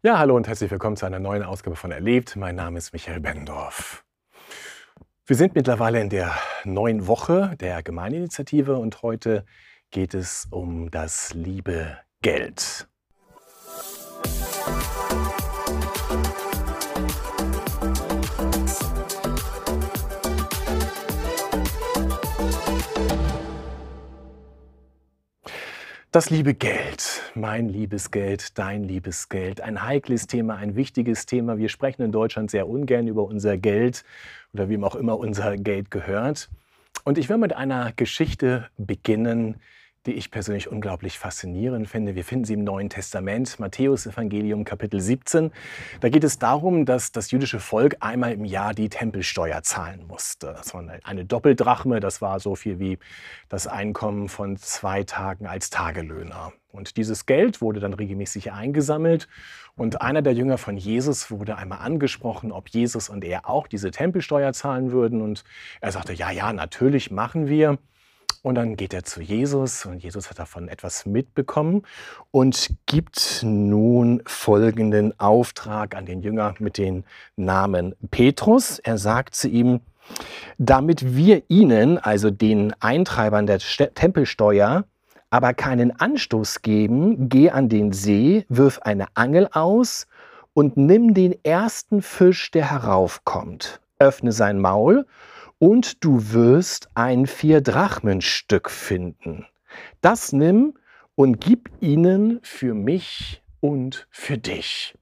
Ja, hallo und herzlich willkommen zu einer neuen Ausgabe von Erlebt. Mein Name ist Michael Bendorf. Wir sind mittlerweile in der neuen Woche der Gemeindeinitiative und heute geht es um das liebe Geld. Das liebe Geld, mein liebes Geld, dein liebes Geld, ein heikles Thema, ein wichtiges Thema. Wir sprechen in Deutschland sehr ungern über unser Geld oder wem auch immer unser Geld gehört. Und ich will mit einer Geschichte beginnen, die ich persönlich unglaublich faszinierend finde. Wir finden sie im Neuen Testament, Matthäus Evangelium Kapitel 17. Da geht es darum, dass das jüdische Volk einmal im Jahr die Tempelsteuer zahlen musste. Das war eine Doppeldrachme, das war so viel wie das Einkommen von zwei Tagen als Tagelöhner. Und dieses Geld wurde dann regelmäßig eingesammelt. Und einer der Jünger von Jesus wurde einmal angesprochen, ob Jesus und er auch diese Tempelsteuer zahlen würden. Und er sagte, ja, ja, natürlich machen wir. Und dann geht er zu Jesus und Jesus hat davon etwas mitbekommen und gibt nun folgenden Auftrag an den Jünger mit dem Namen Petrus. Er sagt zu ihm, damit wir ihnen, also den Eintreibern der Tempelsteuer, aber keinen Anstoß geben, geh an den See, wirf eine Angel aus und nimm den ersten Fisch, der heraufkommt. Öffne sein Maul und du wirst ein Vier-Drachmen-Stück finden. Das nimm und gib ihnen für mich und für dich.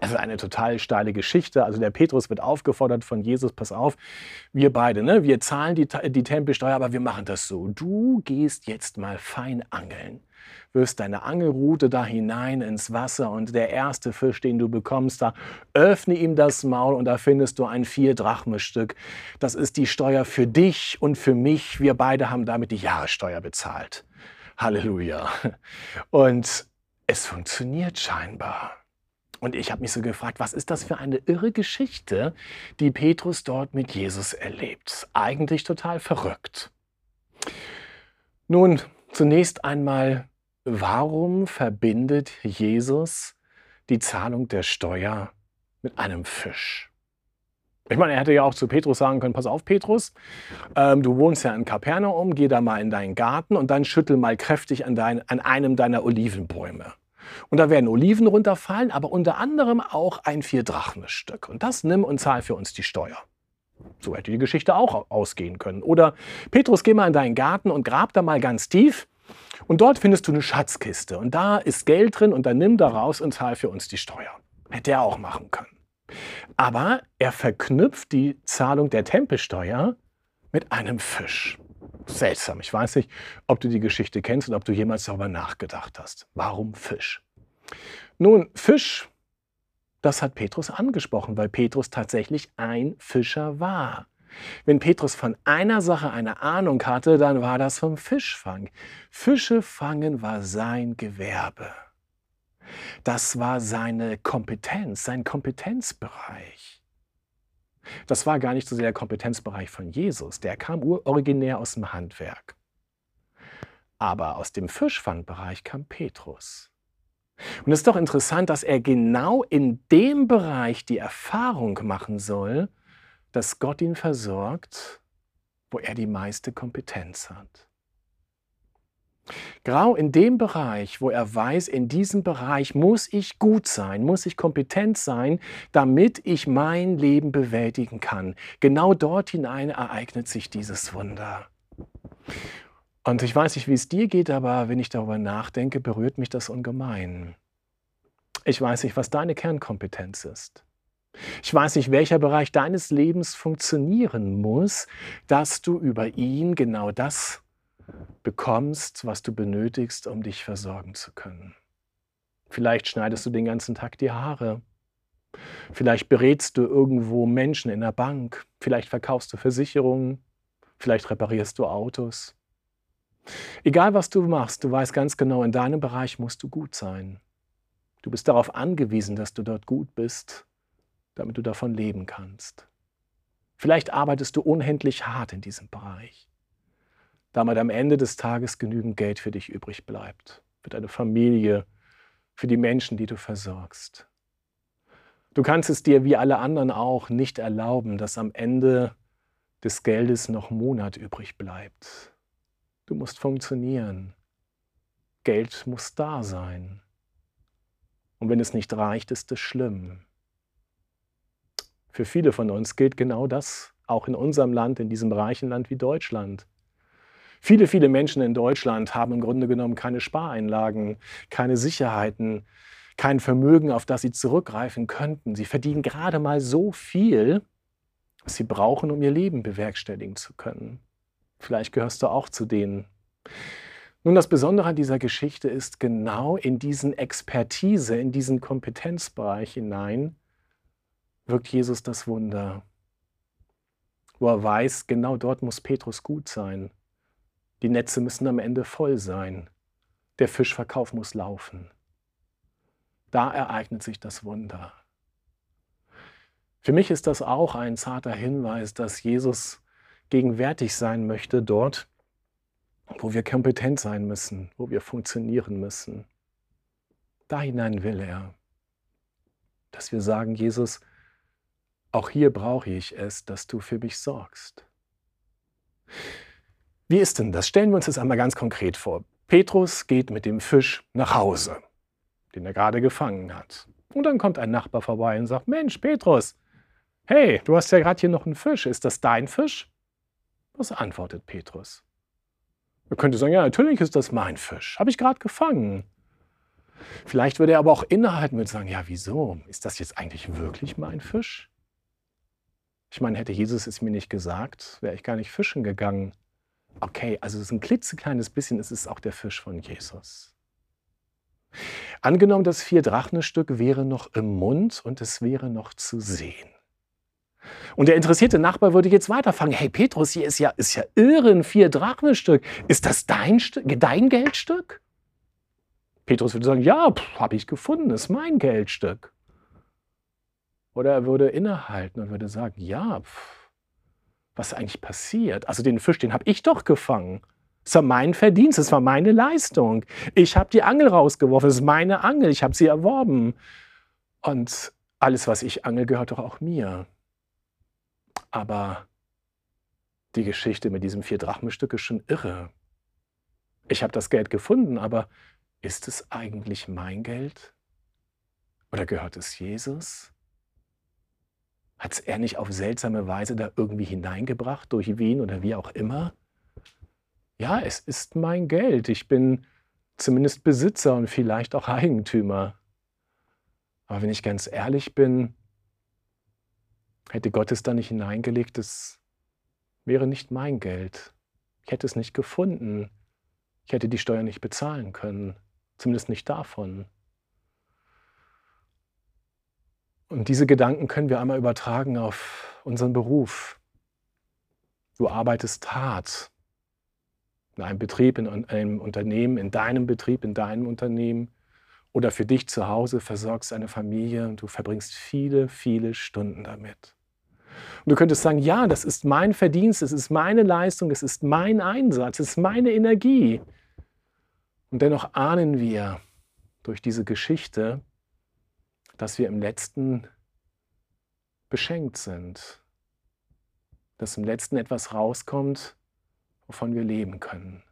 Es ist eine total steile Geschichte. Also der Petrus wird aufgefordert von Jesus, pass auf, wir beide, ne, wir zahlen die, die Tempelsteuer, aber wir machen das so. Du gehst jetzt mal fein angeln wirfst deine Angelrute da hinein ins Wasser und der erste Fisch, den du bekommst, da öffne ihm das Maul und da findest du ein vier Drachme-Stück. Das ist die Steuer für dich und für mich. Wir beide haben damit die Jahressteuer bezahlt. Halleluja. Und es funktioniert scheinbar. Und ich habe mich so gefragt, was ist das für eine irre Geschichte, die Petrus dort mit Jesus erlebt? Eigentlich total verrückt. Nun, zunächst einmal Warum verbindet Jesus die Zahlung der Steuer mit einem Fisch? Ich meine, er hätte ja auch zu Petrus sagen können, pass auf Petrus, ähm, du wohnst ja in Kapernaum, geh da mal in deinen Garten und dann schüttel mal kräftig an, dein, an einem deiner Olivenbäume. Und da werden Oliven runterfallen, aber unter anderem auch ein Vier-Drachmen-Stück. Und das nimm und zahl für uns die Steuer. So hätte die Geschichte auch ausgehen können. Oder Petrus, geh mal in deinen Garten und grab da mal ganz tief und dort findest du eine Schatzkiste und da ist Geld drin und dann nimm da raus und zahl für uns die Steuer. Hätte er auch machen können. Aber er verknüpft die Zahlung der Tempelsteuer mit einem Fisch. Seltsam. Ich weiß nicht, ob du die Geschichte kennst und ob du jemals darüber nachgedacht hast. Warum Fisch? Nun, Fisch, das hat Petrus angesprochen, weil Petrus tatsächlich ein Fischer war. Wenn Petrus von einer Sache eine Ahnung hatte, dann war das vom Fischfang. Fische fangen war sein Gewerbe. Das war seine Kompetenz, sein Kompetenzbereich. Das war gar nicht so sehr der Kompetenzbereich von Jesus, der kam originär aus dem Handwerk. Aber aus dem Fischfangbereich kam Petrus. Und es ist doch interessant, dass er genau in dem Bereich die Erfahrung machen soll, dass Gott ihn versorgt, wo er die meiste Kompetenz hat. Grau in dem Bereich, wo er weiß, in diesem Bereich muss ich gut sein, muss ich kompetent sein, damit ich mein Leben bewältigen kann. Genau dort hinein ereignet sich dieses Wunder. Und ich weiß nicht, wie es dir geht, aber wenn ich darüber nachdenke, berührt mich das ungemein. Ich weiß nicht, was deine Kernkompetenz ist. Ich weiß nicht, welcher Bereich deines Lebens funktionieren muss, dass du über ihn genau das bekommst, was du benötigst, um dich versorgen zu können. Vielleicht schneidest du den ganzen Tag die Haare. Vielleicht berätst du irgendwo Menschen in der Bank. Vielleicht verkaufst du Versicherungen. Vielleicht reparierst du Autos. Egal was du machst, du weißt ganz genau, in deinem Bereich musst du gut sein. Du bist darauf angewiesen, dass du dort gut bist damit du davon leben kannst. Vielleicht arbeitest du unendlich hart in diesem Bereich, damit am Ende des Tages genügend Geld für dich übrig bleibt, für deine Familie, für die Menschen, die du versorgst. Du kannst es dir wie alle anderen auch nicht erlauben, dass am Ende des Geldes noch Monat übrig bleibt. Du musst funktionieren. Geld muss da sein. Und wenn es nicht reicht, ist es schlimm. Für viele von uns gilt genau das, auch in unserem Land, in diesem reichen Land wie Deutschland. Viele, viele Menschen in Deutschland haben im Grunde genommen keine Spareinlagen, keine Sicherheiten, kein Vermögen, auf das sie zurückgreifen könnten. Sie verdienen gerade mal so viel, was sie brauchen, um ihr Leben bewerkstelligen zu können. Vielleicht gehörst du auch zu denen. Nun, das Besondere an dieser Geschichte ist, genau in diesen Expertise, in diesen Kompetenzbereich hinein wirkt Jesus das Wunder. Wo er weiß, genau dort muss Petrus gut sein. Die Netze müssen am Ende voll sein. Der Fischverkauf muss laufen. Da ereignet sich das Wunder. Für mich ist das auch ein zarter Hinweis, dass Jesus gegenwärtig sein möchte dort, wo wir kompetent sein müssen, wo wir funktionieren müssen. Da hinein will er, dass wir sagen, Jesus, auch hier brauche ich es, dass du für mich sorgst. Wie ist denn das? Stellen wir uns das einmal ganz konkret vor. Petrus geht mit dem Fisch nach Hause, den er gerade gefangen hat. Und dann kommt ein Nachbar vorbei und sagt, Mensch, Petrus, hey, du hast ja gerade hier noch einen Fisch. Ist das dein Fisch? Was antwortet Petrus? Er könnte sagen, ja, natürlich ist das mein Fisch. Habe ich gerade gefangen. Vielleicht würde er aber auch innehalten und sagen, ja, wieso? Ist das jetzt eigentlich wirklich mein Fisch? Ich meine, hätte Jesus es mir nicht gesagt, wäre ich gar nicht fischen gegangen. Okay, also es ist ein klitzekleines bisschen, es ist auch der Fisch von Jesus. Angenommen, das Vier-Drachmen-Stück wäre noch im Mund und es wäre noch zu sehen. Und der interessierte Nachbar würde jetzt weiterfangen. Hey Petrus, hier ist ja, ist ja irre ein Vier-Drachmen-Stück. Ist das dein, dein Geldstück? Petrus würde sagen, ja, habe ich gefunden, ist mein Geldstück. Oder er würde innehalten und würde sagen, ja, pff, was eigentlich passiert? Also den Fisch, den habe ich doch gefangen. Es war mein Verdienst, es war meine Leistung. Ich habe die Angel rausgeworfen, es ist meine Angel, ich habe sie erworben. Und alles, was ich angel, gehört doch auch mir. Aber die Geschichte mit diesem Vier-Drachenstück ist schon irre. Ich habe das Geld gefunden, aber ist es eigentlich mein Geld? Oder gehört es Jesus? Hat es er nicht auf seltsame Weise da irgendwie hineingebracht, durch wen oder wie auch immer? Ja, es ist mein Geld. Ich bin zumindest Besitzer und vielleicht auch Eigentümer. Aber wenn ich ganz ehrlich bin, hätte Gott es da nicht hineingelegt, es wäre nicht mein Geld. Ich hätte es nicht gefunden. Ich hätte die Steuer nicht bezahlen können. Zumindest nicht davon. Und diese Gedanken können wir einmal übertragen auf unseren Beruf. Du arbeitest hart in einem Betrieb, in einem Unternehmen, in deinem Betrieb, in deinem Unternehmen oder für dich zu Hause, versorgst eine Familie und du verbringst viele, viele Stunden damit. Und du könntest sagen, ja, das ist mein Verdienst, es ist meine Leistung, es ist mein Einsatz, es ist meine Energie. Und dennoch ahnen wir durch diese Geschichte, dass wir im letzten beschenkt sind, dass im letzten etwas rauskommt, wovon wir leben können.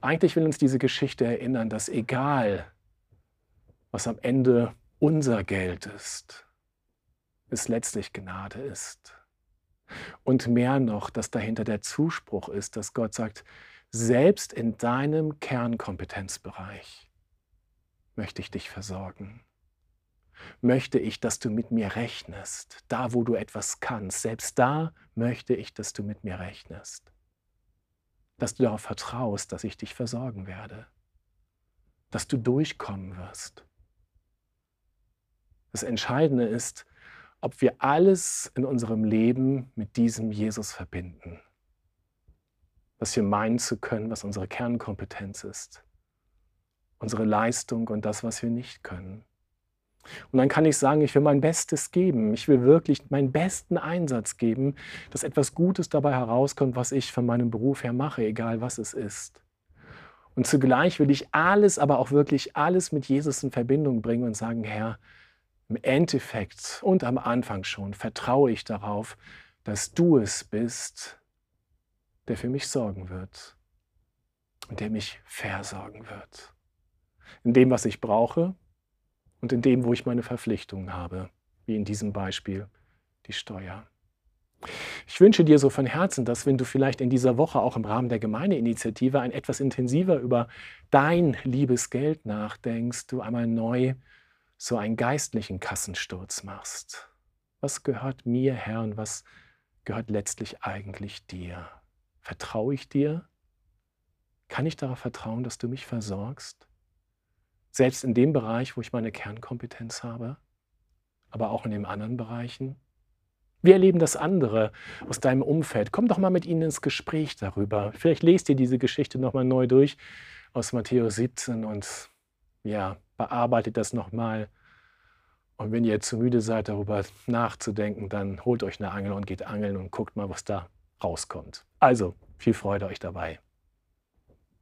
Eigentlich will uns diese Geschichte erinnern, dass egal, was am Ende unser Geld ist, es letztlich Gnade ist. Und mehr noch, dass dahinter der Zuspruch ist, dass Gott sagt, selbst in deinem Kernkompetenzbereich möchte ich dich versorgen möchte ich, dass du mit mir rechnest. Da, wo du etwas kannst, selbst da möchte ich, dass du mit mir rechnest. Dass du darauf vertraust, dass ich dich versorgen werde. Dass du durchkommen wirst. Das Entscheidende ist, ob wir alles in unserem Leben mit diesem Jesus verbinden. Dass wir meinen zu können, was unsere Kernkompetenz ist. Unsere Leistung und das, was wir nicht können. Und dann kann ich sagen, ich will mein Bestes geben. Ich will wirklich meinen besten Einsatz geben, dass etwas Gutes dabei herauskommt, was ich von meinem Beruf her mache, egal was es ist. Und zugleich will ich alles, aber auch wirklich alles mit Jesus in Verbindung bringen und sagen, Herr, Im Endeffekt und am Anfang schon vertraue ich darauf, dass du es bist, der für mich sorgen wird und der mich versorgen wird. In dem, was ich brauche und in dem, wo ich meine Verpflichtungen habe, wie in diesem Beispiel die Steuer. Ich wünsche dir so von Herzen, dass wenn du vielleicht in dieser Woche auch im Rahmen der Gemeindeinitiative ein etwas intensiver über dein liebes Geld nachdenkst, du einmal neu so einen geistlichen Kassensturz machst. Was gehört mir, Herr, und was gehört letztlich eigentlich dir? Vertraue ich dir? Kann ich darauf vertrauen, dass du mich versorgst? Selbst in dem Bereich, wo ich meine Kernkompetenz habe, aber auch in den anderen Bereichen? Wie erleben das andere aus deinem Umfeld? Komm doch mal mit ihnen ins Gespräch darüber. Vielleicht lest ihr diese Geschichte nochmal neu durch aus Matthäus 17 und ja, bearbeitet das nochmal. Und wenn ihr zu müde seid, darüber nachzudenken, dann holt euch eine Angel und geht angeln und guckt mal, was da rauskommt. Also, viel Freude euch dabei.